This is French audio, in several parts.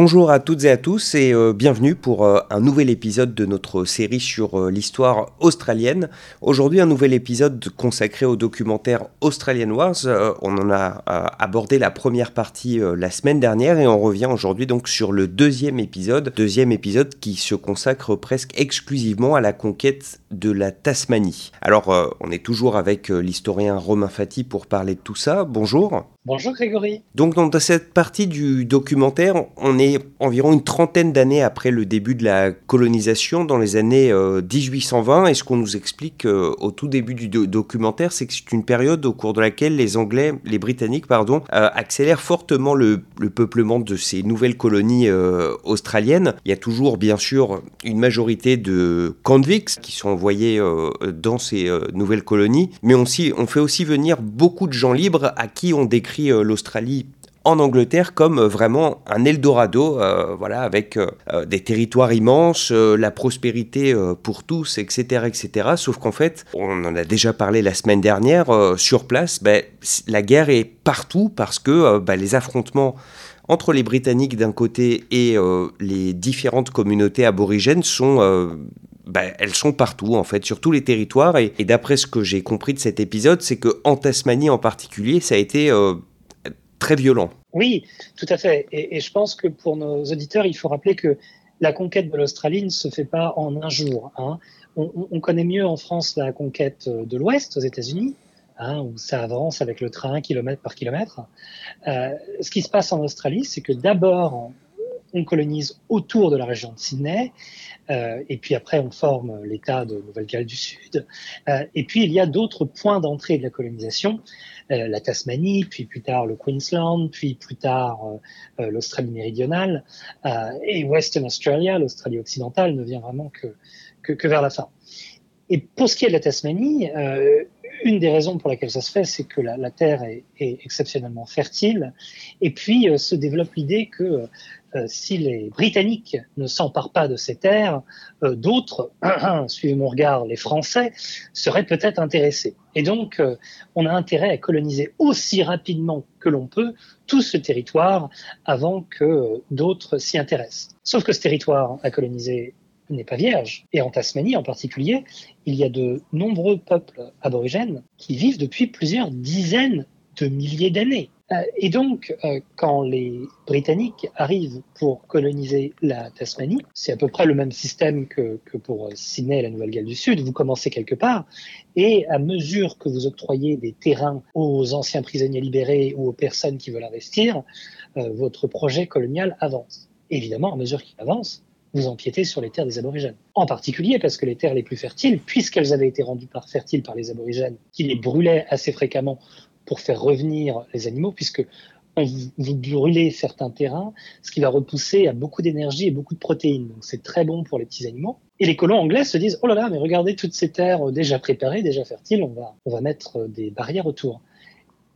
Bonjour à toutes et à tous et euh, bienvenue pour euh, un nouvel épisode de notre série sur euh, l'histoire australienne. Aujourd'hui un nouvel épisode consacré au documentaire Australian Wars. on en a abordé la première partie la semaine dernière et on revient aujourd'hui donc sur le deuxième épisode. Deuxième épisode qui se consacre presque exclusivement à la conquête de la Tasmanie. Alors on est toujours avec l'historien Romain Fati pour parler de tout ça. Bonjour. Bonjour Grégory. Donc dans cette partie du documentaire, on est environ une trentaine d'années après le début de la colonisation, dans les années 1820. Euh, et ce qu'on nous explique euh, au tout début du documentaire, c'est que c'est une période au cours de laquelle les Anglais, les Britanniques, pardon, euh, accélèrent fortement le, peuplement de ces nouvelles colonies australiennes. Il y a toujours bien sûr une majorité de convicts qui sont envoyés dans ces nouvelles colonies, mais on, on fait aussi venir beaucoup de gens libres à qui on décrit euh, l'Australie en Angleterre comme euh, vraiment un Eldorado, euh, voilà, avec des territoires immenses, la prospérité pour tous, etc., etc. Sauf qu'en fait, on en a déjà parlé la semaine dernière, sur place, ben, la guerre est partout parce que ben, les affrontements entre les Britanniques d'un côté et les différentes communautés aborigènes sont ben, elles sont partout en fait, sur tous les territoires. Et, d'après ce que j'ai compris de cet épisode, c'est que en Tasmanie en particulier, ça a été très violent. Oui, tout à fait. Et, je pense que pour nos auditeurs, il faut rappeler que la conquête de l'Australie ne se fait pas en un jour. Hein. On, connaît mieux en France la conquête de l'Ouest aux États-Unis, hein, où ça avance avec le train kilomètre par kilomètre. Euh, ce qui se passe en Australie, c'est que d'abord, on colonise autour de la région de Sydney, euh, et puis après on forme l'État de Nouvelle-Galles du Sud, euh, et puis il y a d'autres points d'entrée de la colonisation, euh, la Tasmanie, puis plus tard le Queensland, puis plus tard l'Australie méridionale, et Western Australia, l'Australie occidentale, ne vient vraiment que, vers la fin. Et pour ce qui est de la Tasmanie, une des raisons pour laquelle ça se fait, c'est que la, Terre est, exceptionnellement fertile, et puis se développe l'idée que euh, si les Britanniques ne s'emparent pas de ces terres, euh, d'autres, suivez mon regard, les Français, seraient peut-être intéressés. Et donc, euh, on a intérêt à coloniser aussi rapidement que l'on peut tout ce territoire avant que d'autres s'y intéressent. Sauf que ce territoire à coloniser n'est pas vierge. Et en Tasmanie en particulier, il y a de nombreux peuples aborigènes qui vivent depuis plusieurs dizaines de milliers d'années. Euh, et donc, euh, quand les Britanniques arrivent pour coloniser la Tasmanie, c'est à peu près le même système que, pour Sydney et la Nouvelle-Galles du Sud. Vous commencez quelque part, et à mesure que vous octroyez des terrains aux anciens prisonniers libérés ou aux personnes qui veulent investir, euh, votre projet colonial avance. Évidemment, à mesure qu'il avance, vous empiétez sur les terres des aborigènes. En particulier parce que les terres les plus fertiles, puisqu'elles avaient été rendues par fertiles par les aborigènes, qui les brûlaient assez fréquemment pour faire revenir les animaux, puisque vous, brûlez certains terrains, ce qui va repousser à beaucoup d'énergie et beaucoup de protéines. Donc c'est très bon pour les petits animaux. Et les colons anglais se disent, oh là là, mais regardez toutes ces terres déjà préparées, déjà fertiles, on va, on va mettre des barrières autour.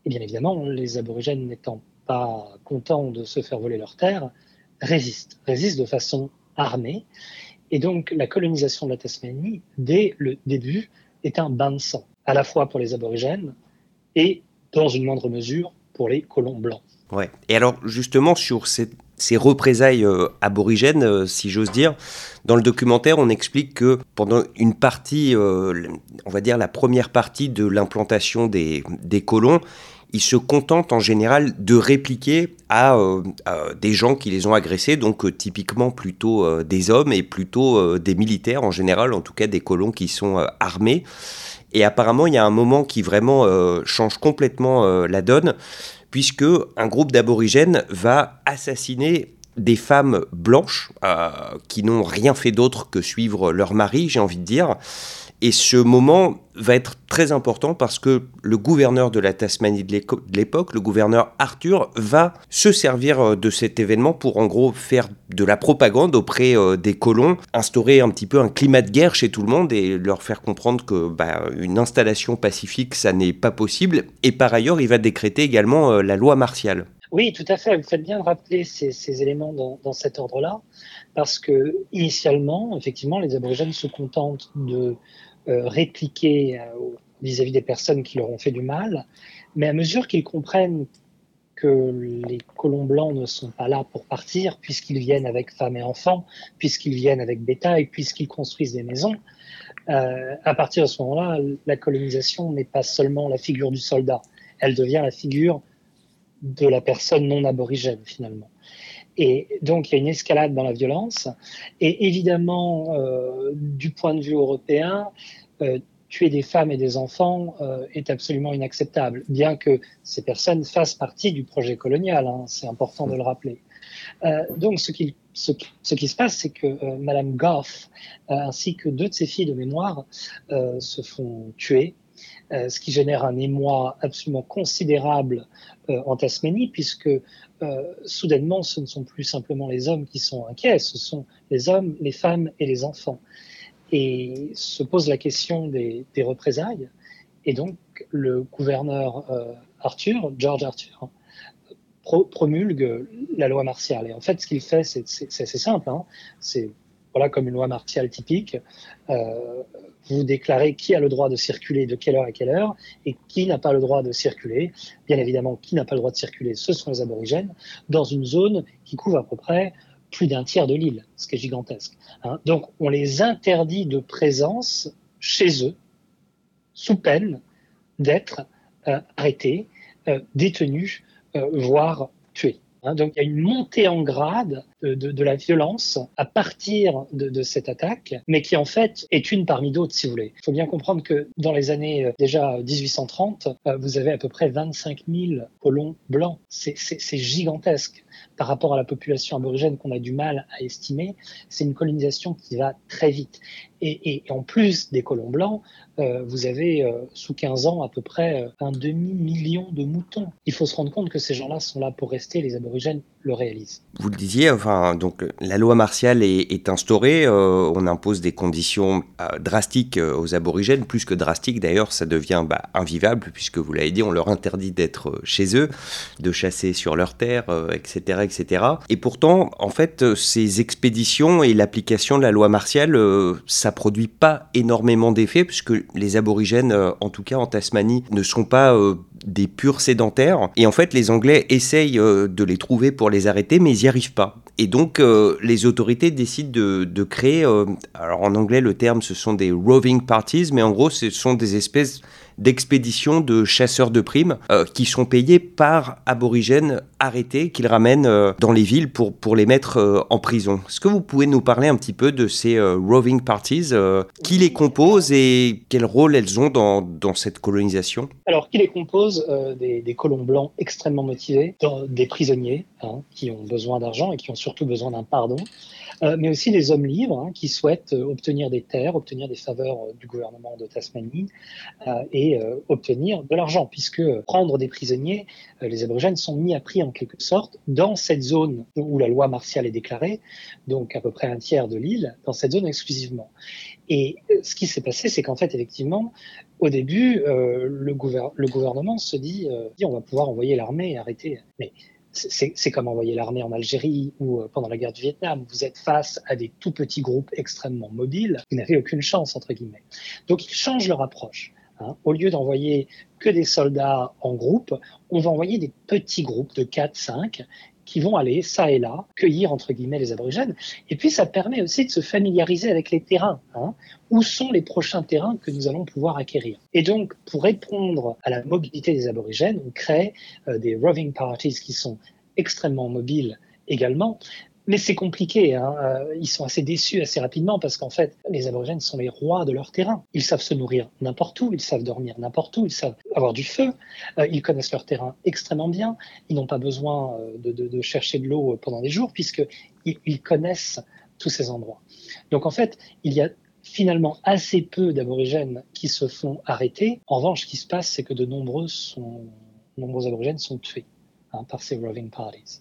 Et bien évidemment, les aborigènes n'étant pas contents de se faire voler leurs terres, résistent, résistent de façon armée. Et donc la colonisation de la Tasmanie, dès le début, est un bain de sang, à la fois pour les aborigènes et dans une moindre mesure pour les colons blancs. Ouais. Et alors justement sur ces, représailles euh, aborigènes, euh, si j'ose dire, dans le documentaire, on explique que pendant une partie, euh, on va dire la première partie de l'implantation des, des, colons, ils se contentent en général de répliquer à, des gens qui les ont agressés, donc typiquement plutôt des hommes et plutôt des militaires en général, en tout cas des colons qui sont armés. Et apparemment, il y a un moment qui vraiment euh, change complètement euh, la donne, puisque un groupe d'aborigènes va assassiner des femmes blanches euh, qui n'ont rien fait d'autre que suivre leur mari, j'ai envie de dire. Et ce moment va être très important parce que le gouverneur de la Tasmanie de l'époque, le gouverneur Arthur, va se servir euh, de cet événement pour en gros faire de la propagande auprès euh, des colons, instaurer un petit peu un climat de guerre chez tout le monde et leur faire comprendre que bah, une installation pacifique, ça n'est pas possible. Et par ailleurs, il va décréter également euh, la loi martiale. Oui, tout à fait. Vous faites bien de rappeler ces, éléments dans, dans cet ordre-là, parce que initialement, effectivement, les aborigènes se contentent de répliquer euh, vis-à-vis des personnes qui leur ont fait du mal, mais à mesure qu'ils comprennent que les colons blancs ne sont pas là pour partir, puisqu'ils viennent avec femmes et enfants, puisqu'ils viennent avec bétail, puisqu'ils construisent des maisons. Euh, à partir de ce moment-là, la colonisation n'est pas seulement la figure du soldat, elle devient la figure de la personne non aborigène finalement. Et donc il y a une escalade dans la violence. Et évidemment, euh, du point de vue européen, euh, tuer des femmes et des enfants euh, est absolument inacceptable, bien que ces personnes fassent partie du projet colonial. Hein, c'est important de le rappeler. Donc ce qui, se passe, c'est que Madame Goff ainsi que deux de ses filles de mémoire se font tuer ce qui génère un émoi absolument considérable en Tasmanie, puisque soudainement, ce ne sont plus simplement les hommes qui sont inquiets, ce sont les hommes, les femmes et les enfants et se pose la question des, représailles. Et donc, le gouverneur euh, Arthur, George Arthur, promulgue la loi martiale. Et en fait, ce qu'il fait, c'est assez simple. Hein. C'est voilà comme une loi martiale typique. Euh, vous déclarez qui a le droit de circuler de quelle heure à quelle heure et qui n'a pas le droit de circuler. Bien évidemment, qui n'a pas le droit de circuler, ce sont les aborigènes, dans une zone qui couvre à peu près plus d'un tiers de l'île, ce qui est gigantesque. Hein. Donc on les interdit de présence chez eux, sous peine d'être euh, arrêtés, euh, détenus, voire tués. Hein. donc il y a une montée en grade de, la violence à partir de, cette attaque, mais qui en fait est une parmi d'autres, si vous voulez. Il faut bien comprendre que dans les années déjà 1830, vous avez à peu près 25 000 colons blancs. C'est gigantesque par rapport à la population aborigène qu'on a du mal à estimer, c'est une colonisation qui va très vite. Et, en plus des colons blancs, euh, vous avez euh, sous 15 ans à peu près euh, un demi-million de moutons. Il faut se rendre compte que ces gens-là sont là pour rester, les aborigènes le réalisent. Vous le disiez, enfin, donc la loi martiale est, instaurée, on impose des conditions drastiques aux aborigènes, plus que drastiques d'ailleurs, ça devient bah, invivable puisque vous l'avez dit, on leur interdit d'être chez eux, de chasser sur leurs terres, etc., etc. Et pourtant, en fait, ces expéditions et l'application de la loi martiale, ça produit pas énormément d'effets, puisque les aborigènes, euh, en tout cas en Tasmanie, ne sont pas euh, des purs sédentaires. Et en fait, les Anglais essayent euh, de les trouver pour les arrêter, mais ils n'y arrivent pas. Et donc, les autorités décident de, créer, alors en anglais, le terme, ce sont des roving parties, mais en gros, ce sont des espèces d'expéditions de chasseurs de primes euh, qui sont payés par aborigènes arrêtés qu'ils ramènent euh, dans les villes pour, pour les mettre euh, en prison. Est-ce que vous pouvez nous parler un petit peu de ces roving parties Qui les compose et quel rôle elles ont dans, dans cette colonisation? Alors, qui les compose? Des, des, colons blancs extrêmement motivés, des prisonniers hein, qui ont besoin d'argent et qui ont surtout besoin d'un pardon. Euh, mais aussi des hommes libres hein, qui souhaitent euh, obtenir des terres, obtenir des faveurs euh, du gouvernement de Tasmanie et obtenir de l'argent, puisque prendre des prisonniers, les aborigènes sont mis à prix en quelque sorte dans cette zone où la loi martiale est déclarée, donc à peu près un tiers de l'île, dans cette zone exclusivement. Et ce qui s'est passé, c'est qu'en fait, effectivement, au début, le, gouvernement se dit, on va pouvoir envoyer l'armée et arrêter. C'est comme envoyer l'armée en Algérie ou euh, pendant la guerre du Vietnam. Vous êtes face à des tout petits groupes extrêmement mobiles. Vous n'avez aucune chance, entre guillemets. Donc, ils changent leur approche. Hein. Au lieu d'envoyer que des soldats en groupe, on va envoyer des petits groupes de 4, 5 qui vont aller, ça et là, cueillir entre guillemets les aborigènes. Et puis ça permet aussi de se familiariser avec les terrains. Hein. Où sont les prochains terrains que nous allons pouvoir acquérir Et donc, pour répondre à la mobilité des aborigènes, on crée euh, des roving parties qui sont extrêmement mobiles également, mais c'est compliqué. Hein. Euh, ils sont assez déçus assez rapidement parce qu'en fait, les aborigènes sont les rois de leur terrain. Ils savent se nourrir n'importe où, ils savent dormir n'importe où, ils savent avoir du feu, euh, ils connaissent leur terrain extrêmement bien. Ils n'ont pas besoin euh, de, chercher de l'eau pendant des jours puisqu'ils ils connaissent tous ces endroits. Donc en fait, il y a finalement assez peu d'aborigènes qui se font arrêter. En revanche, ce qui se passe, c'est que de nombreux, sont, nombreux aborigènes sont tués hein, par ces roving parties.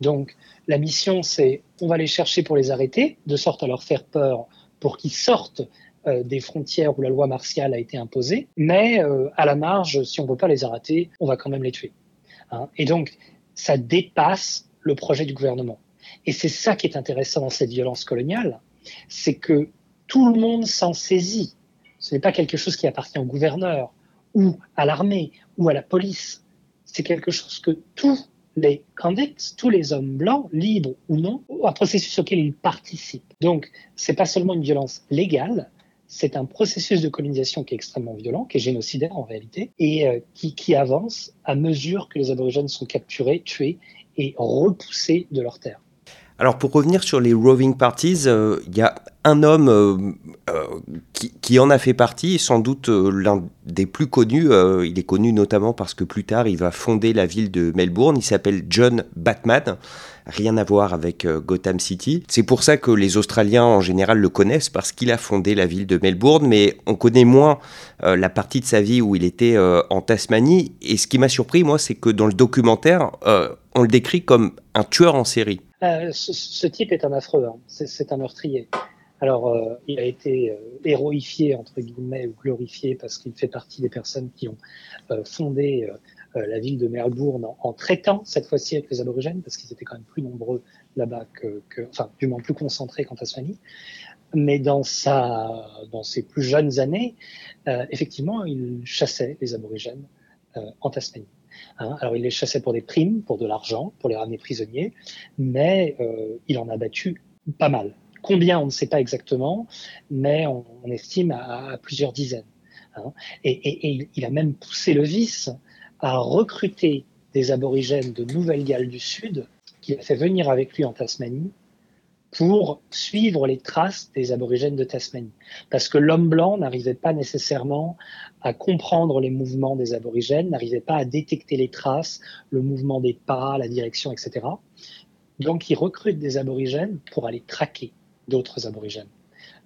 Donc la mission, c'est on va les chercher pour les arrêter, de sorte à leur faire peur pour qu'ils sortent euh, des frontières où la loi martiale a été imposée, mais euh, à la marge, si on ne veut pas les arrêter, on va quand même les tuer. Hein. Et donc, ça dépasse le projet du gouvernement. Et c'est ça qui est intéressant dans cette violence coloniale, c'est que tout le monde s'en saisit. Ce n'est pas quelque chose qui appartient au gouverneur ou à l'armée ou à la police. C'est quelque chose que tout les convicts, tous les hommes blancs, libres ou non, un processus auquel ils participent. Donc, c'est pas seulement une violence légale, c'est un processus de colonisation qui est extrêmement violent, qui est génocidaire en réalité, et euh, qui, qui avance à mesure que les aborigènes sont capturés, tués et repoussés de leur terre. Alors pour revenir sur les roving parties, euh, il y a un homme euh, euh, qui, en a fait partie, sans doute l'un des plus connus. il est connu notamment parce que plus tard il va fonder la ville de Melbourne. Il s'appelle John Batman. Rien à voir avec Gotham City. C'est pour ça que les Australiens en général le connaissent parce qu'il a fondé la ville de Melbourne, mais on connaît moins la partie de sa vie où il était en Tasmanie. Et ce qui m'a surpris, moi, c'est que dans le documentaire, on le décrit comme un tueur en série. Euh, ce, type est un affreux, hein. c'est un meurtrier. Alors, euh, il a été euh, héroïfié, entre guillemets, ou glorifié, parce qu'il fait partie des personnes qui ont fondé la ville de Melbourne en, traitant cette fois-ci avec les aborigènes, parce qu'ils étaient quand même plus nombreux là-bas que, que, enfin, du moins plus concentrés qu'en Tasmanie. Mais dans sa, dans ses plus jeunes années, effectivement, il chassait les aborigènes en Tasmanie. Hein. Alors il les chassait pour des primes, pour de l'argent, pour les ramener prisonniers, mais euh, il en a battu pas mal. Combien, on ne sait pas exactement, mais on, estime à, plusieurs dizaines. Hein. Et, il a même poussé le vice à recruter des aborigènes de Nouvelle-Galles du Sud, qu'il a fait venir avec lui en Tasmanie, pour suivre les traces des aborigènes de Tasmanie. Parce que l'homme blanc n'arrivait pas nécessairement à comprendre les mouvements des aborigènes, n'arrivait pas à détecter les traces, le mouvement des pas, la direction, etc. Donc il recrute des aborigènes pour aller traquer d'autres aborigènes.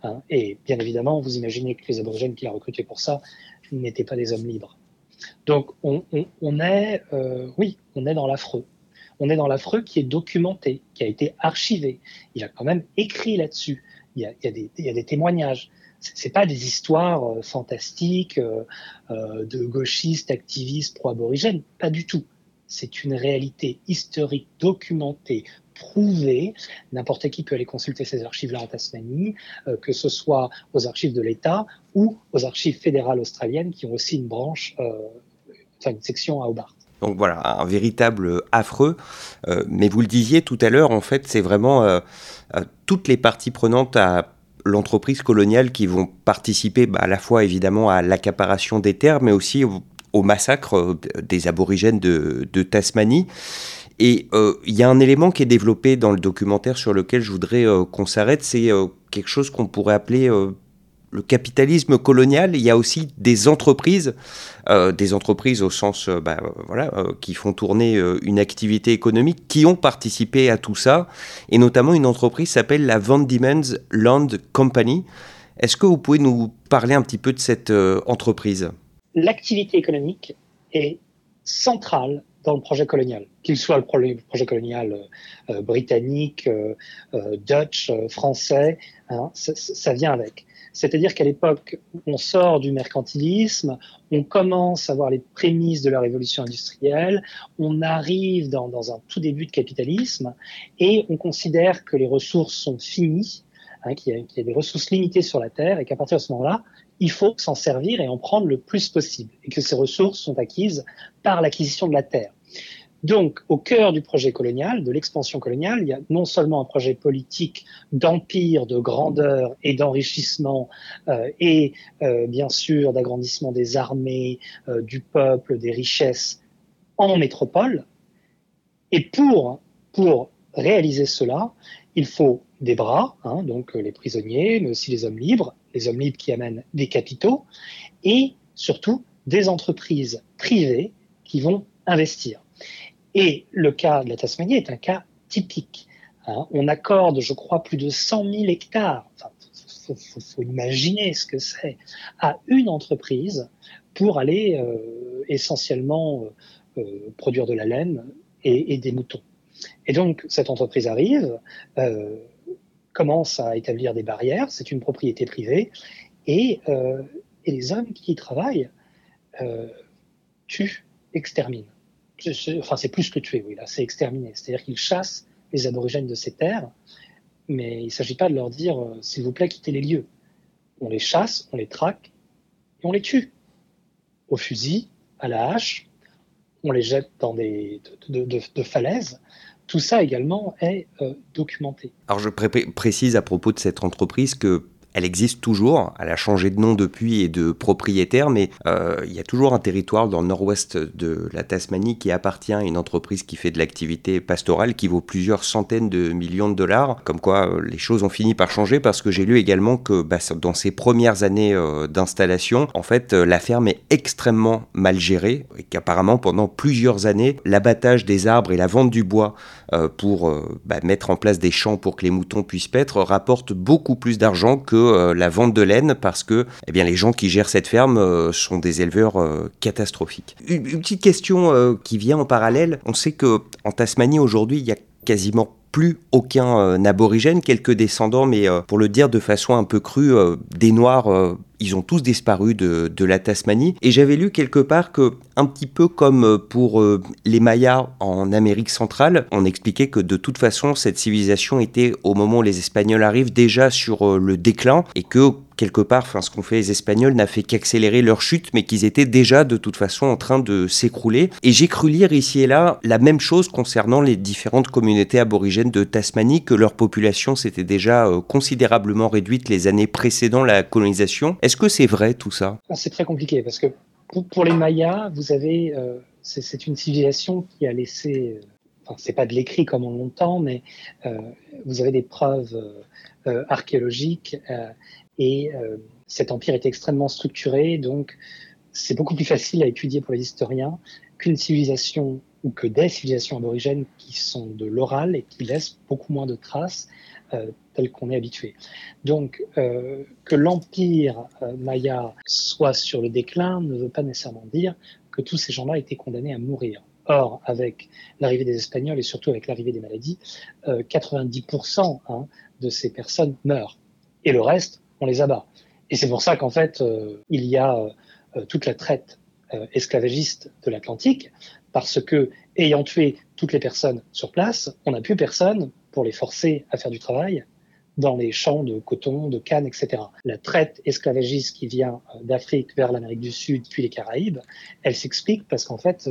Hein. Et bien évidemment, vous imaginez que les aborigènes qu'il a recrutés pour ça n'étaient pas des hommes libres. Donc on, est, euh, oui, on est dans l'affreux on est dans l'affreux qui est documenté, qui a été archivé. Il a quand même écrit là-dessus. Il, y a, des, témoignages. C'est pas des histoires euh, fantastiques euh, euh, de gauchistes, activistes, pro-aborigènes. Pas du tout. C'est une réalité historique documentée, prouvée. N'importe qui peut aller consulter ces archives-là en Tasmanie, que ce soit aux archives de l'État ou aux archives fédérales australiennes qui ont aussi une branche, enfin une section à Hobart. Donc voilà, un véritable affreux. Euh, mais vous le disiez tout à l'heure, en fait, c'est vraiment euh, euh, toutes les parties prenantes à l'entreprise coloniale qui vont participer bah, à la fois évidemment à l'accaparation des terres, mais aussi au, massacre des aborigènes de, de Tasmanie. Et il y a un élément qui est développé dans le documentaire sur lequel je voudrais qu'on s'arrête, c'est quelque chose qu'on pourrait appeler le capitalisme colonial, il y a aussi des entreprises, euh, des entreprises au sens, euh, bah, voilà, euh, qui font tourner une activité économique, qui ont participé à tout ça, et notamment une entreprise s'appelle la Van Diemen's Land Company. Est-ce que vous pouvez nous parler un petit peu de cette entreprise? L'activité économique est centrale dans le projet colonial, qu'il soit le projet colonial britannique, Dutch, français, hein, ça, vient avec. C'est-à-dire qu'à l'époque, on sort du mercantilisme, on commence à voir les prémices de la révolution industrielle, on arrive dans, un tout début de capitalisme et on considère que les ressources sont finies, hein, qu'il y, a des ressources limitées sur la Terre et qu'à partir de ce moment-là, il faut s'en servir et en prendre le plus possible et que ces ressources sont acquises par l'acquisition de la Terre. Donc, au cœur du projet colonial, de l'expansion coloniale, il y a non seulement un projet politique d'empire, de grandeur et d'enrichissement, euh, et euh, bien sûr d'agrandissement des armées, euh, du peuple, des richesses en métropole. Et pour, réaliser cela, il faut des bras, hein, donc les prisonniers, mais aussi les hommes libres, les hommes libres qui amènent des capitaux, et surtout des entreprises privées qui vont investir. Et le cas de la Tasmanie est un cas typique. Hein. on accorde, je crois, plus de 100 000 hectares. Il faut, imaginer ce que c'est à une entreprise pour aller euh, essentiellement euh, euh, produire de la laine et, des moutons. Et donc cette entreprise arrive, commence à établir des barrières. C'est une propriété privée et, et les hommes qui y travaillent tuent, exterminent enfin c'est plus que tuer, oui, là, c'est exterminer. C'est-à-dire qu'ils chassent les aborigènes de ces terres, mais il ne s'agit pas de leur dire, euh, s'il vous plaît, quittez les lieux. On les chasse, on les traque et on les tue. Au fusil, à la hache, on les jette dans des de, falaises. Tout ça également est documenté. Alors je précise à propos de cette entreprise que elle existe toujours, elle a changé de nom depuis et de propriétaire, mais euh, il y a toujours un territoire dans le nord-ouest de la Tasmanie qui appartient à une entreprise qui fait de l'activité pastorale qui vaut plusieurs centaines de millions de dollars. Comme quoi, euh, les choses ont fini par changer parce que j'ai lu également que bah, dans ses premières années euh, d'installation, en fait, la ferme est extrêmement mal gérée et qu'apparemment pendant plusieurs années, l'abattage des arbres et la vente du bois pour bah, mettre en place des champs pour que les moutons puissent paître rapporte beaucoup plus d'argent que euh, la vente de laine parce que eh bien, les gens qui gèrent cette ferme euh, sont des éleveurs euh, catastrophiques. Une, petite question qui vient en parallèle. On sait que en Tasmanie aujourd'hui, il y a quasiment plus aucun aborigène, quelques descendants, mais pour le dire de façon un peu crue, des Noirs ils ont tous disparu de, de la Tasmanie. Et j'avais lu quelque part que, un petit peu comme pour les Mayas en Amérique centrale, on expliquait que de toute façon, cette civilisation était, au moment où les Espagnols arrivent, déjà sur le déclin et que quelque part, ce qu'ont fait les Espagnols n'a fait qu'accélérer leur chute, mais qu'ils étaient déjà de toute façon en train de s'écrouler. Et j'ai cru lire ici et là la même chose concernant les différentes communautés aborigènes de Tasmanie, que leur population s'était déjà euh, considérablement réduite les années précédant la colonisation. Est-ce que c'est vrai tout ça? Ah, C'est très compliqué parce que pour, les Mayas, vous avez, euh, c'est une civilisation qui a laissé, euh, enfin, c'est pas de l'écrit comme on l'entend, mais vous avez des preuves archéologiques et cet empire est extrêmement structuré, donc c'est beaucoup plus facile à étudier pour les historiens qu'une civilisation ou que des civilisations aborigènes qui sont de l'oral et qui laissent beaucoup moins de traces euh, telles qu'on est habitué. Donc euh, que l'empire euh, maya soit sur le déclin ne veut pas nécessairement dire que tous ces gens-là étaient condamnés à mourir. Or, avec l'arrivée des Espagnols et surtout avec l'arrivée des maladies, 90% hein, de ces personnes meurent. Et le reste on les abat. Et c'est pour ça qu'en fait, euh, il y a euh, toute la traite euh, esclavagiste de l'Atlantique, parce que, ayant tué toutes les personnes sur place, on n'a plus personne pour les forcer à faire du travail dans les champs de coton, de canne, etc. La traite esclavagiste qui vient d'Afrique vers l'Amérique du Sud, puis les Caraïbes, elle s'explique parce qu'en fait,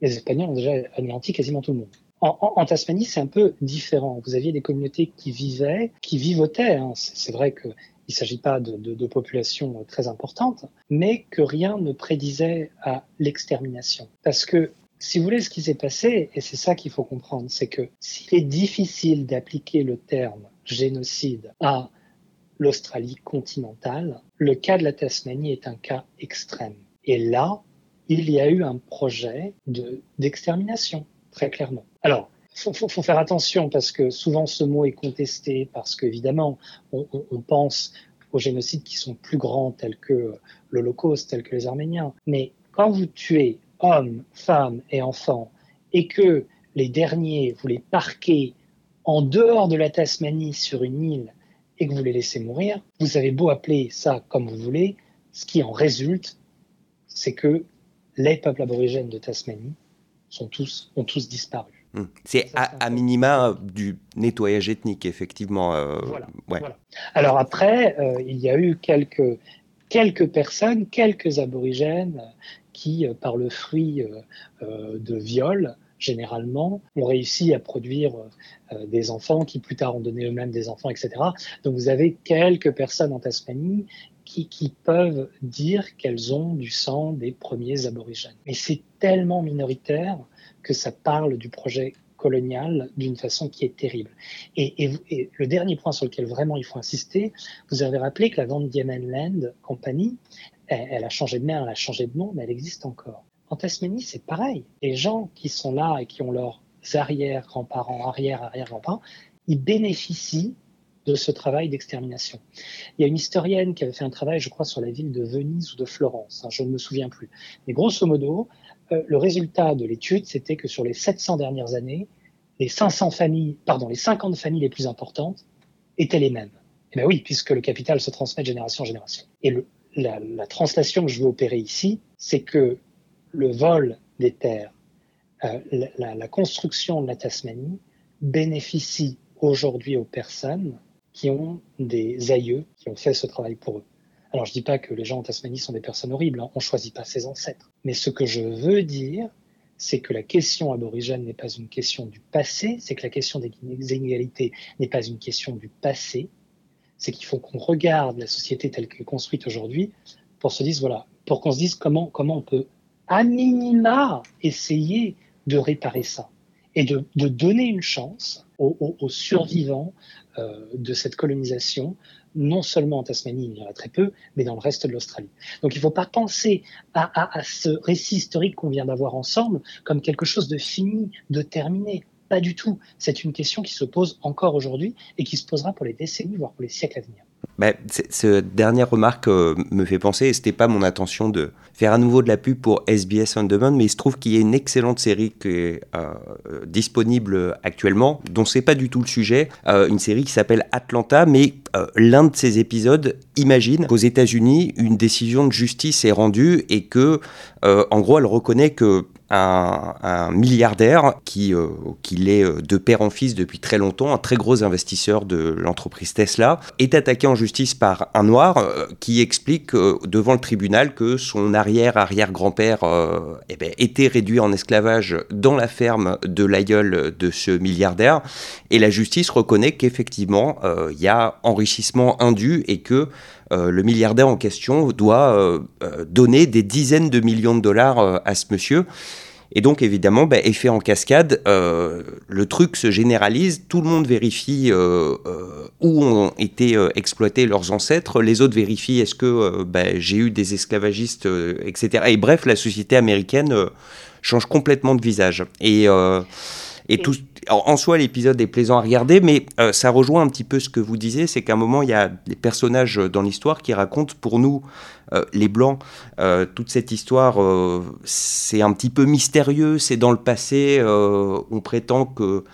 les Espagnols ont déjà anéanti quasiment tout le monde. En, Tasmanie, c'est un peu différent. Vous aviez des communautés qui vivaient, qui vivotaient. Hein. C'est vrai que il ne s'agit pas de, populations très importantes, mais que rien ne prédisait à l'extermination. Parce que, si vous voulez, ce qui s'est passé, et c'est ça qu'il faut comprendre, c'est que s'il est difficile d'appliquer le terme génocide à l'Australie continentale, le cas de la Tasmanie est un cas extrême. Et là, il y a eu un projet d'extermination, très clairement. Alors, faut, faut, faire attention parce que souvent ce mot est contesté parce qu'évidemment on, on, pense aux génocides qui sont plus grands tels que l'Holocauste, tels que les Arméniens. Mais quand vous tuez hommes, femmes et enfants et que les derniers vous les parquez en dehors de la Tasmanie sur une île et que vous les laissez mourir, vous avez beau appeler ça comme vous voulez, ce qui en résulte, c'est que les peuples aborigènes de Tasmanie ont tous disparu. Hmm. C'est à, minima du nettoyage ethnique, effectivement. Euh, voilà, Alors après, euh, il y a eu quelques, quelques personnes, quelques aborigènes qui, euh, par le fruit de viol, généralement, ont réussi à produire des enfants qui plus tard ont donné eux-mêmes des enfants, etc. Donc vous avez quelques personnes en Tasmanie qui, qui, peuvent dire qu'elles ont du sang des premiers aborigènes. Mais c'est tellement minoritaire que ça parle du projet colonial d'une façon qui est terrible. Et, le dernier point sur lequel vraiment il faut insister, vous avez rappelé que la Van Diemen Land Company, elle, a changé de main, elle a changé de nom, mais elle existe encore. En Tasmanie, c'est pareil. Les gens qui sont là et qui ont leurs arrière-grands-parents, arrière-arrière-grands-parents, ils bénéficient de ce travail d'extermination. Il y a une historienne qui avait fait un travail, je crois, sur la ville de Venise ou de Florence, hein, je ne me souviens plus. Mais grosso modo, le résultat de l'étude, c'était que sur les 700 dernières années, les 500 familles, les 50 familles les plus importantes étaient les mêmes. Eh bien oui, puisque le capital se transmet de génération en génération. Et la, translation que je veux opérer ici, c'est que le vol des terres, euh, la, la construction de la Tasmanie bénéficie aujourd'hui aux personnes qui ont des aïeux qui ont fait ce travail pour eux. Alors je dis pas que les gens en Tasmanie sont des personnes horribles, hein. on choisit pas ses ancêtres. Mais ce que je veux dire, c'est que la question aborigène n'est pas une question du passé, c'est que la question des inégalités n'est pas une question du passé, c'est qu'il faut qu'on regarde la société telle qu'elle est construite aujourd'hui pour se dire, voilà, pour qu'on se dise comment, comment on peut à minima essayer de réparer ça et de, donner une chance aux, survivants euh, de cette colonisation, non seulement en Tasmanie, il y en a très peu, mais dans le reste de l'Australie. Donc il ne faut pas penser à, à ce récit historique qu'on vient d'avoir ensemble comme quelque chose de fini, de terminé. Pas du tout. C'est une question qui se pose encore aujourd'hui et qui se posera pour les décennies, voire pour les siècles à venir. Bah, ce dernière remarque euh, me fait penser, et c'était pas mon intention de faire à nouveau de la pub pour SBS On Demand, mais il se trouve qu'il y a une excellente série qui est euh, disponible actuellement, dont c'est pas du tout le sujet, euh, une série qui s'appelle Atlanta, mais l'un de ces épisodes imagine qu'aux États-Unis, une décision de justice est rendue et que, en gros, elle reconnaît que un, milliardaire qui, euh, l'est euh, de père en fils depuis très longtemps, un très gros investisseur de l'entreprise Tesla, est attaqué en justice par un noir euh, qui explique devant le tribunal que son arrière-arrière-grand-père eh ben, était réduit en esclavage dans la ferme de l'aïeul de ce milliardaire. Et la justice reconnaît qu'effectivement, il y a enrichissement indu et que le milliardaire en question doit donner des dizaines de millions de dollars à ce monsieur. Et donc, évidemment, bah, effet en cascade, euh, le truc se généralise, tout le monde vérifie euh, euh, où ont été exploités leurs ancêtres, les autres vérifient est-ce que bah, j'ai eu des esclavagistes, etc. Et bref, la société américaine change complètement de visage. Et, et tout, en soi, l'épisode est plaisant à regarder, mais ça rejoint un petit peu ce que vous disiez, c'est qu'à un moment, il y a des personnages dans l'histoire qui racontent pour nous euh, les Blancs, euh, toute cette histoire, euh, c'est un petit peu mystérieux, c'est dans le passé, on prétend que...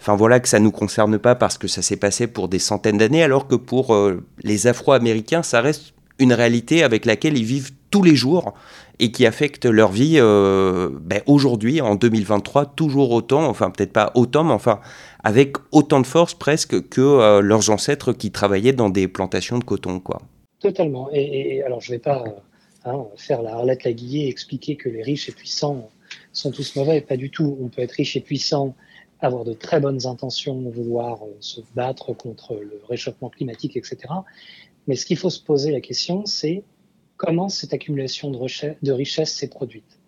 Enfin voilà que ça ne nous concerne pas parce que ça s'est passé pour des centaines d'années, alors que pour les Afro-Américains, ça reste une réalité avec laquelle ils vivent tous les jours et qui affecte leur vie ben, aujourd'hui, en 2023, toujours autant, enfin peut-être pas autant, mais enfin avec autant de force presque que leurs ancêtres qui travaillaient dans des plantations de coton. quoi. Totalement. Et, alors, je ne vais pas hein, faire la Arlette Laguillet et expliquer que les riches et puissants sont tous mauvais. Pas du tout. On peut être riche et puissant, avoir de très bonnes intentions, vouloir euh, se battre contre le réchauffement climatique, etc. Mais ce qu'il faut se poser la question, c'est comment cette accumulation de, richesses s'est produite.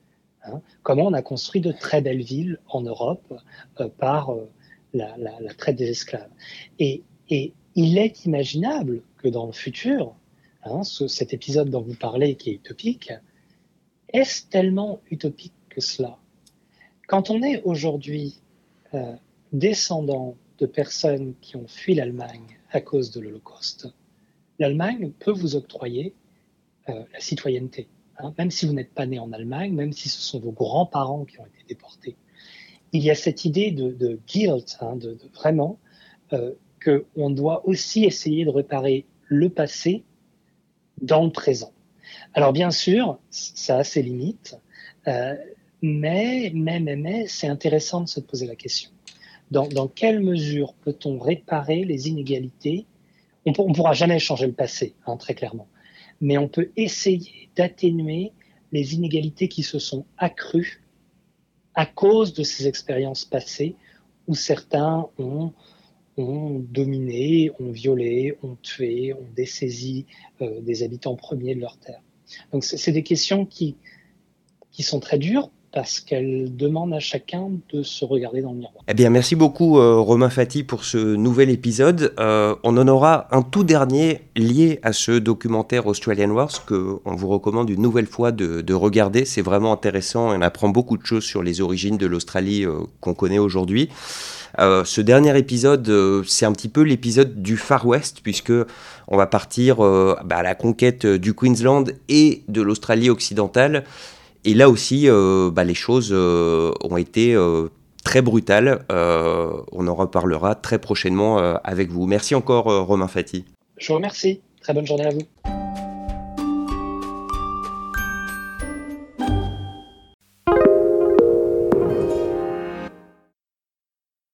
Hein comment on a construit de très belles villes en Europe euh, par euh, la, traite des esclaves. Et, il est imaginable que dans le futur, Hein, cet épisode dont vous parlez qui est utopique, est-ce tellement utopique que cela? Quand on est aujourd'hui euh, descendant de personnes qui ont fui l'Allemagne à cause de l'Holocauste, l'Allemagne peut vous octroyer la citoyenneté. Hein, même si vous n'êtes pas né en Allemagne, même si ce sont vos grands-parents qui ont été déportés. Il y a cette idée de, guilt, hein, de, vraiment, euh, qu'on doit aussi essayer de réparer le passé dans le présent. Alors bien sûr, ça a ses limites, euh, mais, mais, mais, mais c'est intéressant de se poser la question. Dans, dans quelle mesure peut-on réparer les inégalités? On ne pourra jamais changer le passé, hein, très clairement, mais on peut essayer d'atténuer les inégalités qui se sont accrues à cause de ces expériences passées où certains ont dominé, ont violé, ont tué, ont dessaisi euh, des habitants premiers de leur terre. Donc c'est des questions qui, qui sont très dures parce qu'elles demandent à chacun de se regarder dans le miroir. Eh bien, merci beaucoup euh, Romain Fati pour ce nouvel épisode. Euh, on en aura un tout dernier lié à ce documentaire Australian Wars que on vous recommande une nouvelle fois de, de regarder. C'est vraiment intéressant et on apprend beaucoup de choses sur les origines de l'Australie qu'on connaît aujourd'hui. Euh, ce dernier épisode, euh, c'est un petit peu l'épisode du Far West, puisque on va partir euh, bah, à la conquête du Queensland et de l'Australie occidentale. Et là aussi, bah, les choses ont été très brutales. on en reparlera très prochainement avec vous. Merci encore, Romain Fati. Je vous remercie. Très bonne journée à vous.